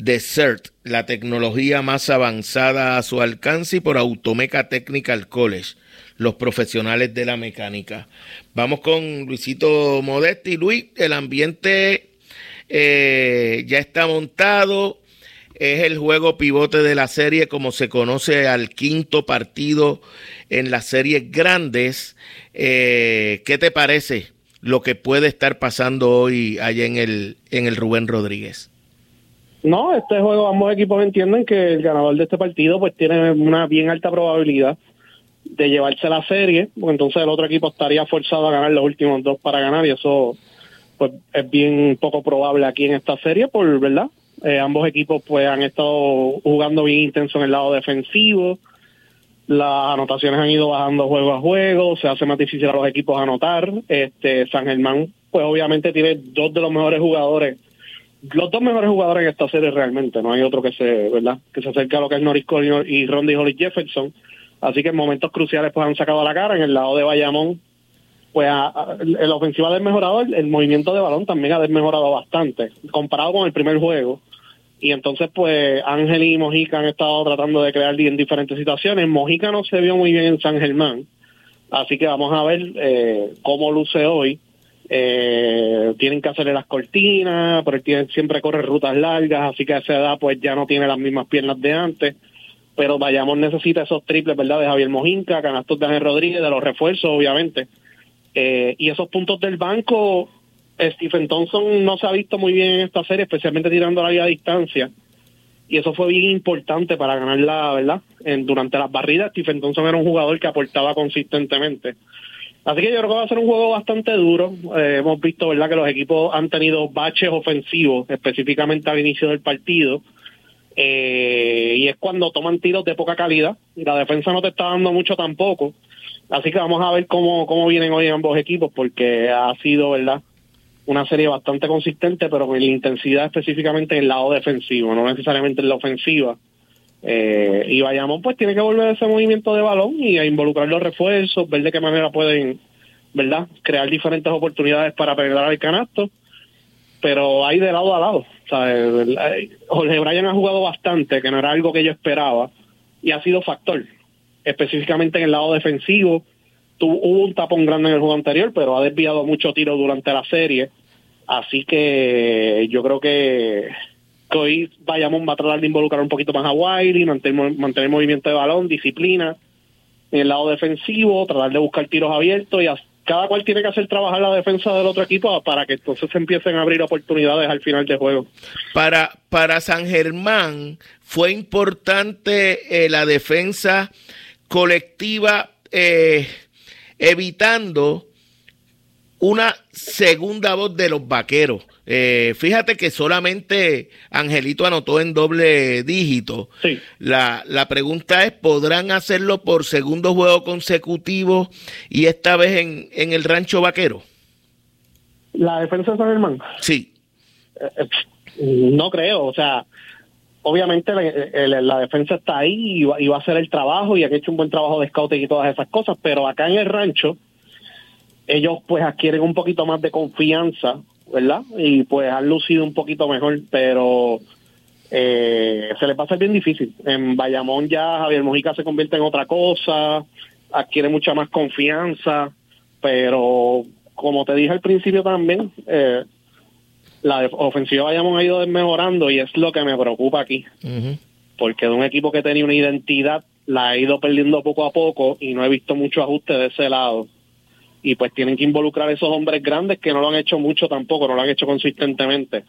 de CERT, la tecnología más avanzada a su alcance y por Automeca Technical College los profesionales de la mecánica. Vamos con Luisito Modesti. Luis, el ambiente eh, ya está montado. Es el juego pivote de la serie, como se conoce al quinto partido en las series grandes. Eh, ¿Qué te parece lo que puede estar pasando hoy allá en el, en el Rubén Rodríguez? No, este juego ambos equipos entienden que el ganador de este partido pues tiene una bien alta probabilidad de llevarse la serie, porque entonces el otro equipo estaría forzado a ganar los últimos dos para ganar y eso pues es bien poco probable aquí en esta serie, por verdad. Eh, ambos equipos pues han estado jugando bien intenso en el lado defensivo. Las anotaciones han ido bajando juego a juego, se hace más difícil a los equipos anotar. Este San Germán pues obviamente tiene dos de los mejores jugadores, los dos mejores jugadores en esta serie realmente, no hay otro que se, ¿verdad? Que se acerque a lo que es Norris Cole y Rondy Holly Jefferson. Así que en momentos cruciales pues han sacado la cara en el lado de Bayamón pues a, la ofensiva ha desmejorado, el, movimiento de balón también ha desmejorado bastante, comparado con el primer juego. Y entonces, pues Ángel y Mojica han estado tratando de crear en diferentes situaciones. Mojica no se vio muy bien en San Germán, así que vamos a ver eh, cómo luce hoy. Eh, tienen que hacerle las cortinas, pero siempre corre rutas largas, así que a esa edad pues ya no tiene las mismas piernas de antes. Pero vayamos necesita esos triples, ¿verdad? De Javier Mojica, canastos de Ángel Rodríguez, de los refuerzos, obviamente eh, y esos puntos del banco, Stephen Thompson no se ha visto muy bien en esta serie, especialmente tirando la vía a distancia. Y eso fue bien importante para ganarla, ¿verdad? En, durante las barridas, Stephen Thompson era un jugador que aportaba consistentemente. Así que yo creo que va a ser un juego bastante duro. Eh, hemos visto, ¿verdad?, que los equipos han tenido baches ofensivos, específicamente al inicio del partido. Eh, y es cuando toman tiros de poca calidad. Y la defensa no te está dando mucho tampoco. Así que vamos a ver cómo, cómo vienen hoy ambos equipos, porque ha sido, ¿verdad? Una serie bastante consistente, pero con la intensidad específicamente en el lado defensivo, no necesariamente en la ofensiva. Eh, y Bayamón pues tiene que volver a ese movimiento de balón y a involucrar los refuerzos, ver de qué manera pueden, ¿verdad? Crear diferentes oportunidades para penetrar el canasto. Pero hay de lado a lado. Sea, Jorge Bryan ha jugado bastante, que no era algo que yo esperaba, y ha sido factor específicamente en el lado defensivo. Tuvo, hubo un tapón grande en el juego anterior, pero ha desviado mucho tiro durante la serie. Así que yo creo que, hoy Bayamón va a tratar de involucrar un poquito más a Wiley, mantener, mantener movimiento de balón, disciplina en el lado defensivo, tratar de buscar tiros abiertos y cada cual tiene que hacer trabajar la defensa del otro equipo para que entonces se empiecen a abrir oportunidades al final del juego. Para, para San Germán fue importante eh, la defensa colectiva eh, evitando una segunda voz de los vaqueros. Eh, fíjate que solamente Angelito anotó en doble dígito. La, la pregunta es, ¿podrán hacerlo por segundo juego consecutivo y esta vez en, en el rancho vaquero? La defensa de San Germán. Sí. Eh, no creo, o sea, obviamente la, defensa está ahí y va, a hacer el trabajo y han hecho un buen trabajo de scouting y todas esas cosas, pero acá en el rancho ellos pues adquieren un poquito más de confianza, ¿verdad? Y pues han lucido un poquito mejor, pero eh, se les va a hacer bien difícil. En Bayamón ya Javier Mojica se convierte en otra cosa, adquiere mucha más confianza, pero como te dije al principio también, eh, la ofensiva Bayamón ha ido mejorando y es lo que me preocupa aquí. Porque de un equipo que tenía una identidad, la ha ido perdiendo poco a poco y no he visto mucho ajuste de ese lado. Y pues tienen que involucrar a esos hombres grandes que no lo han hecho mucho tampoco, no lo han hecho consistentemente.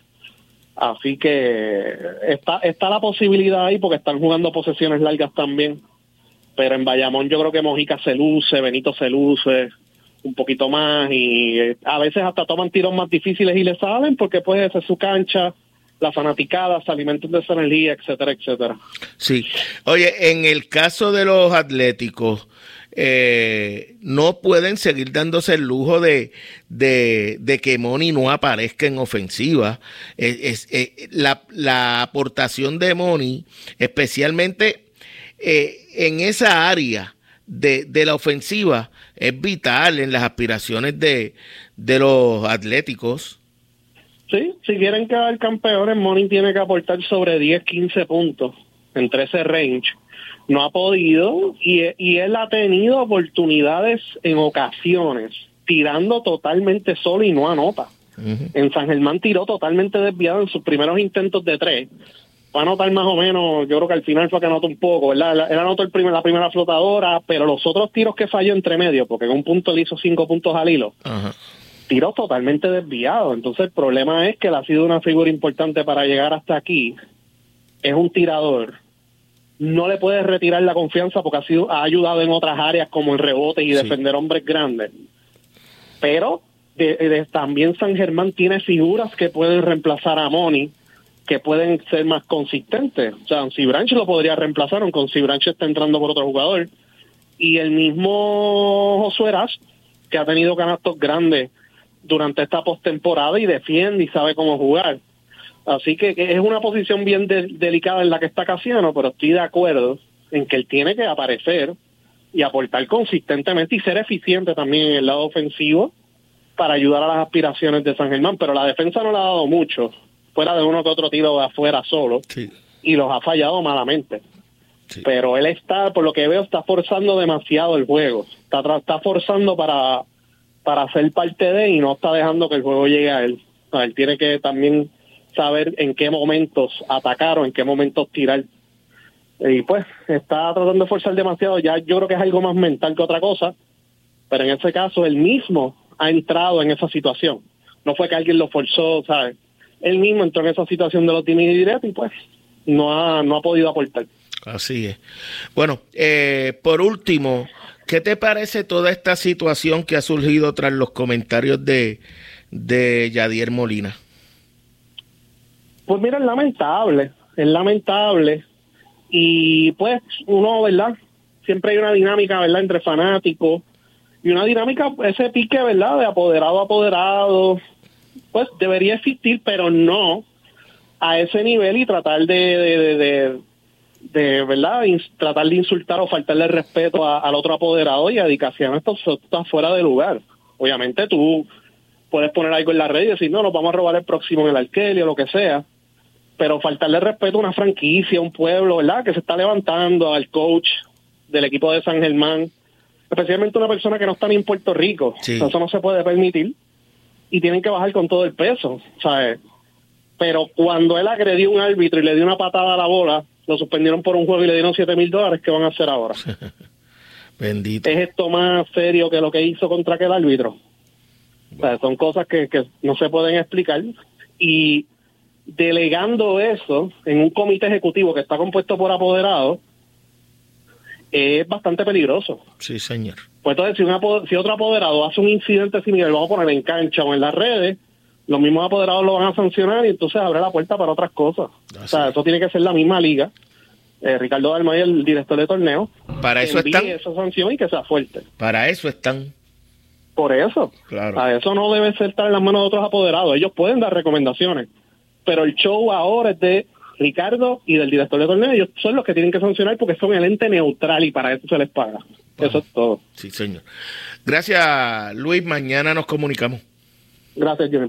Así que está, está la posibilidad ahí porque están jugando posesiones largas también. Pero en Bayamón yo creo que Mojica se luce, Benito se luce, un poquito más y eh, a veces hasta toman tiros más difíciles y le salen porque puede ser su cancha, la fanaticada, se alimentan de esa energía, etcétera, etcétera. Sí. Oye, en el caso de los atléticos, eh, no pueden seguir dándose el lujo de, de, que Moni no aparezca en ofensiva. Es, eh, la, la, aportación de Moni, especialmente en esa área de, de la ofensiva, es vital en las aspiraciones de, de los atléticos. Sí, si quieren quedar campeones, Morning tiene que aportar sobre 10, 15 puntos entre ese range. No ha podido y, y él ha tenido oportunidades en ocasiones, tirando totalmente solo y no anota. En San Germán tiró totalmente desviado en sus primeros intentos de tres va a anotar más o menos, yo creo que al final fue que anotó un poco, ¿verdad? Él anotó el primer, la primera flotadora, pero los otros tiros que falló entre medio, porque en un punto le hizo cinco puntos al hilo, tiró totalmente desviado. Entonces el problema es que él ha sido una figura importante para llegar hasta aquí. Es un tirador no le puedes retirar la confianza porque ha, sido, ha ayudado en otras áreas como el rebote y defender hombres grandes. Pero también San Germán tiene figuras que pueden reemplazar a Moni, que pueden ser más consistentes. O sea, si Branch lo podría reemplazar, aunque si Branch está entrando por otro jugador. Y el mismo Josué Rash, que ha tenido canastos grandes durante esta postemporada y defiende y sabe cómo jugar. Así que, es una posición bien delicada en la que está Casiano, pero estoy de acuerdo en que él tiene que aparecer y aportar consistentemente y ser eficiente también en el lado ofensivo para ayudar a las aspiraciones de San Germán, pero la defensa no le ha dado mucho, fuera de uno que otro tiro de afuera solo, y los ha fallado malamente. Pero él está, por lo que veo, está forzando demasiado el juego, está, está forzando para, para ser parte de y no está dejando que el juego llegue a él. él tiene que también saber en qué momentos atacar o en qué momentos tirar. Y pues está tratando de forzar demasiado, ya yo creo que es algo más mental que otra cosa, pero en ese caso él mismo ha entrado en esa situación. No fue que alguien lo forzó, ¿sabes? Él mismo entró en esa situación de los directos y pues no ha, no ha podido aportar. Así es. Bueno, eh, por último, ¿qué te parece toda esta situación que ha surgido tras los comentarios de, de Yadier Molina? Pues mira, es lamentable, es lamentable. Y pues uno, ¿verdad? Siempre hay una dinámica, ¿verdad? Entre fanáticos y una dinámica, ese pique, ¿verdad? De apoderado a apoderado, pues debería existir, pero no a ese nivel y tratar de, de, ¿verdad? tratar de insultar o faltarle respeto al otro apoderado y a. Esto está fuera de lugar. Obviamente tú puedes poner algo en la red y decir, no, nos vamos a robar el próximo en el alquilio, lo que sea pero faltarle respeto a una franquicia, a un pueblo, ¿verdad? Que se está levantando al coach del equipo de San Germán, especialmente una persona que no está ni en Puerto Rico. Eso no se puede permitir y tienen que bajar con todo el peso, ¿sabes? Pero cuando él agredió a un árbitro y le dio una patada a la bola, lo suspendieron por un juego y le dieron 7 mil dólares, ¿qué van a hacer ahora? Bendito. ¿Es esto más serio que lo que hizo contra aquel árbitro? son cosas que, que no se pueden explicar y delegando eso en un comité ejecutivo que está compuesto por apoderados es bastante peligroso. Sí, señor. Pues entonces, si, si otro apoderado hace un incidente similar, lo vamos a poner en cancha o en las redes, los mismos apoderados lo van a sancionar y entonces abre la puerta para otras cosas. o sea, eso tiene que ser la misma liga. Eh, Ricardo Dalmay, el director de torneo, para eso están. esa sanción y que sea fuerte. Para eso están. Por eso. Claro. A eso no debe ser estar en las manos de otros apoderados. Ellos pueden dar recomendaciones pero el show ahora es de Ricardo y del director de torneo. Ellos son los que tienen que sancionar porque son el ente neutral y para eso se les paga. Eso es todo. Sí, señor. Gracias, Luis. Mañana nos comunicamos. Gracias, Jimmy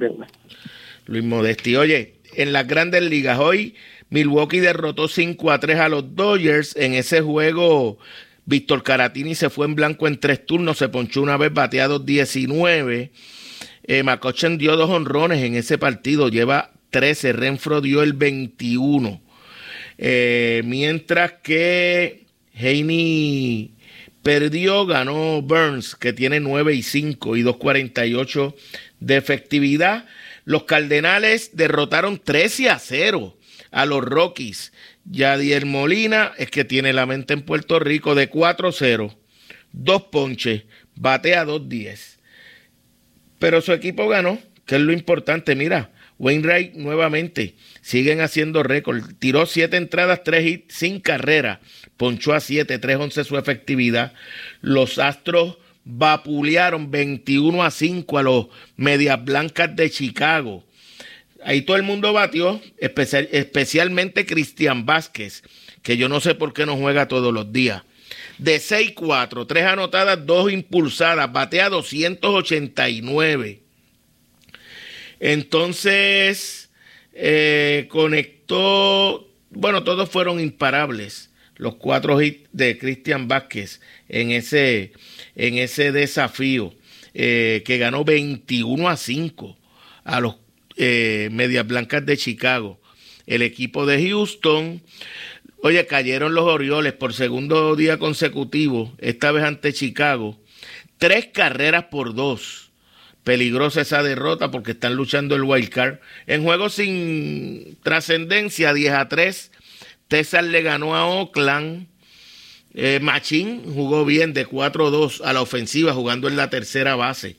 Luis Modesti. Oye, en las grandes ligas hoy, Milwaukee derrotó 5 a 3 a los Dodgers. En ese juego, Víctor Caratini se fue en blanco en tres turnos, se ponchó una vez, bateado 19. Eh, Macochen dio dos honrones en ese partido, lleva 13, Renfro dio el 21. Eh, mientras que Haney perdió, ganó Burns, que tiene 9 y 5 y 2.48 de efectividad. Los Cardenales derrotaron 13 a 0 a los Rockies. Yadier Molina es que tiene la mente en Puerto Rico de 4-0, dos ponches, batea 2-10. Pero su equipo ganó, que es lo importante. Mira, Wainwright nuevamente siguen haciendo récord. Tiró siete entradas, tres hits sin carrera. Ponchó a siete, tres once su efectividad. Los Astros vapulearon 21 a 5 a los Medias Blancas de Chicago. Ahí todo el mundo batió, especialmente Cristian Vázquez, que yo no sé por qué no juega todos los días. De 6-4, tres anotadas, dos impulsadas, batea 289. Entonces, eh, conectó, bueno, todos fueron imparables, los cuatro hits de Cristian Vázquez en ese, en ese desafío, eh, que ganó 21 a 5 a los eh, Medias Blancas de Chicago. El equipo de Houston, oye, cayeron los Orioles por segundo día consecutivo, esta vez ante Chicago, tres carreras por dos peligrosa esa derrota porque están luchando el wild card. En juego sin trascendencia, 10 a 3, Texas le ganó a Oakland. Eh, Machín jugó bien de 4-2 a la ofensiva, jugando en la tercera base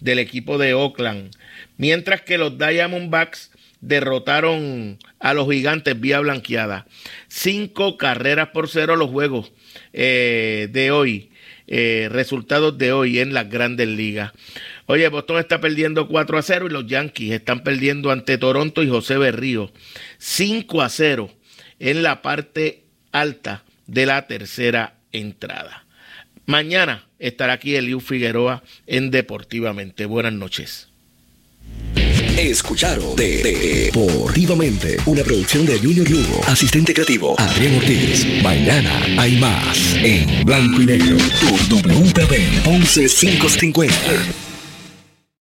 del equipo de Oakland. Mientras que los Diamondbacks derrotaron a los gigantes vía blanqueada. Cinco carreras por cero los juegos eh, de hoy. Eh, resultados de hoy en las grandes ligas. Oye, Boston está perdiendo 4 a 0 y los Yankees están perdiendo ante Toronto y José Berrío 5 a 0 en la parte alta de la tercera entrada. Mañana estará aquí Eliu Figueroa en Deportivamente. Buenas noches. Escucharon Deportivamente, una producción de Junior Lugo, asistente creativo Adrián Ortiz. Mañana hay más en Blanco y Negro, tu WPB 11550.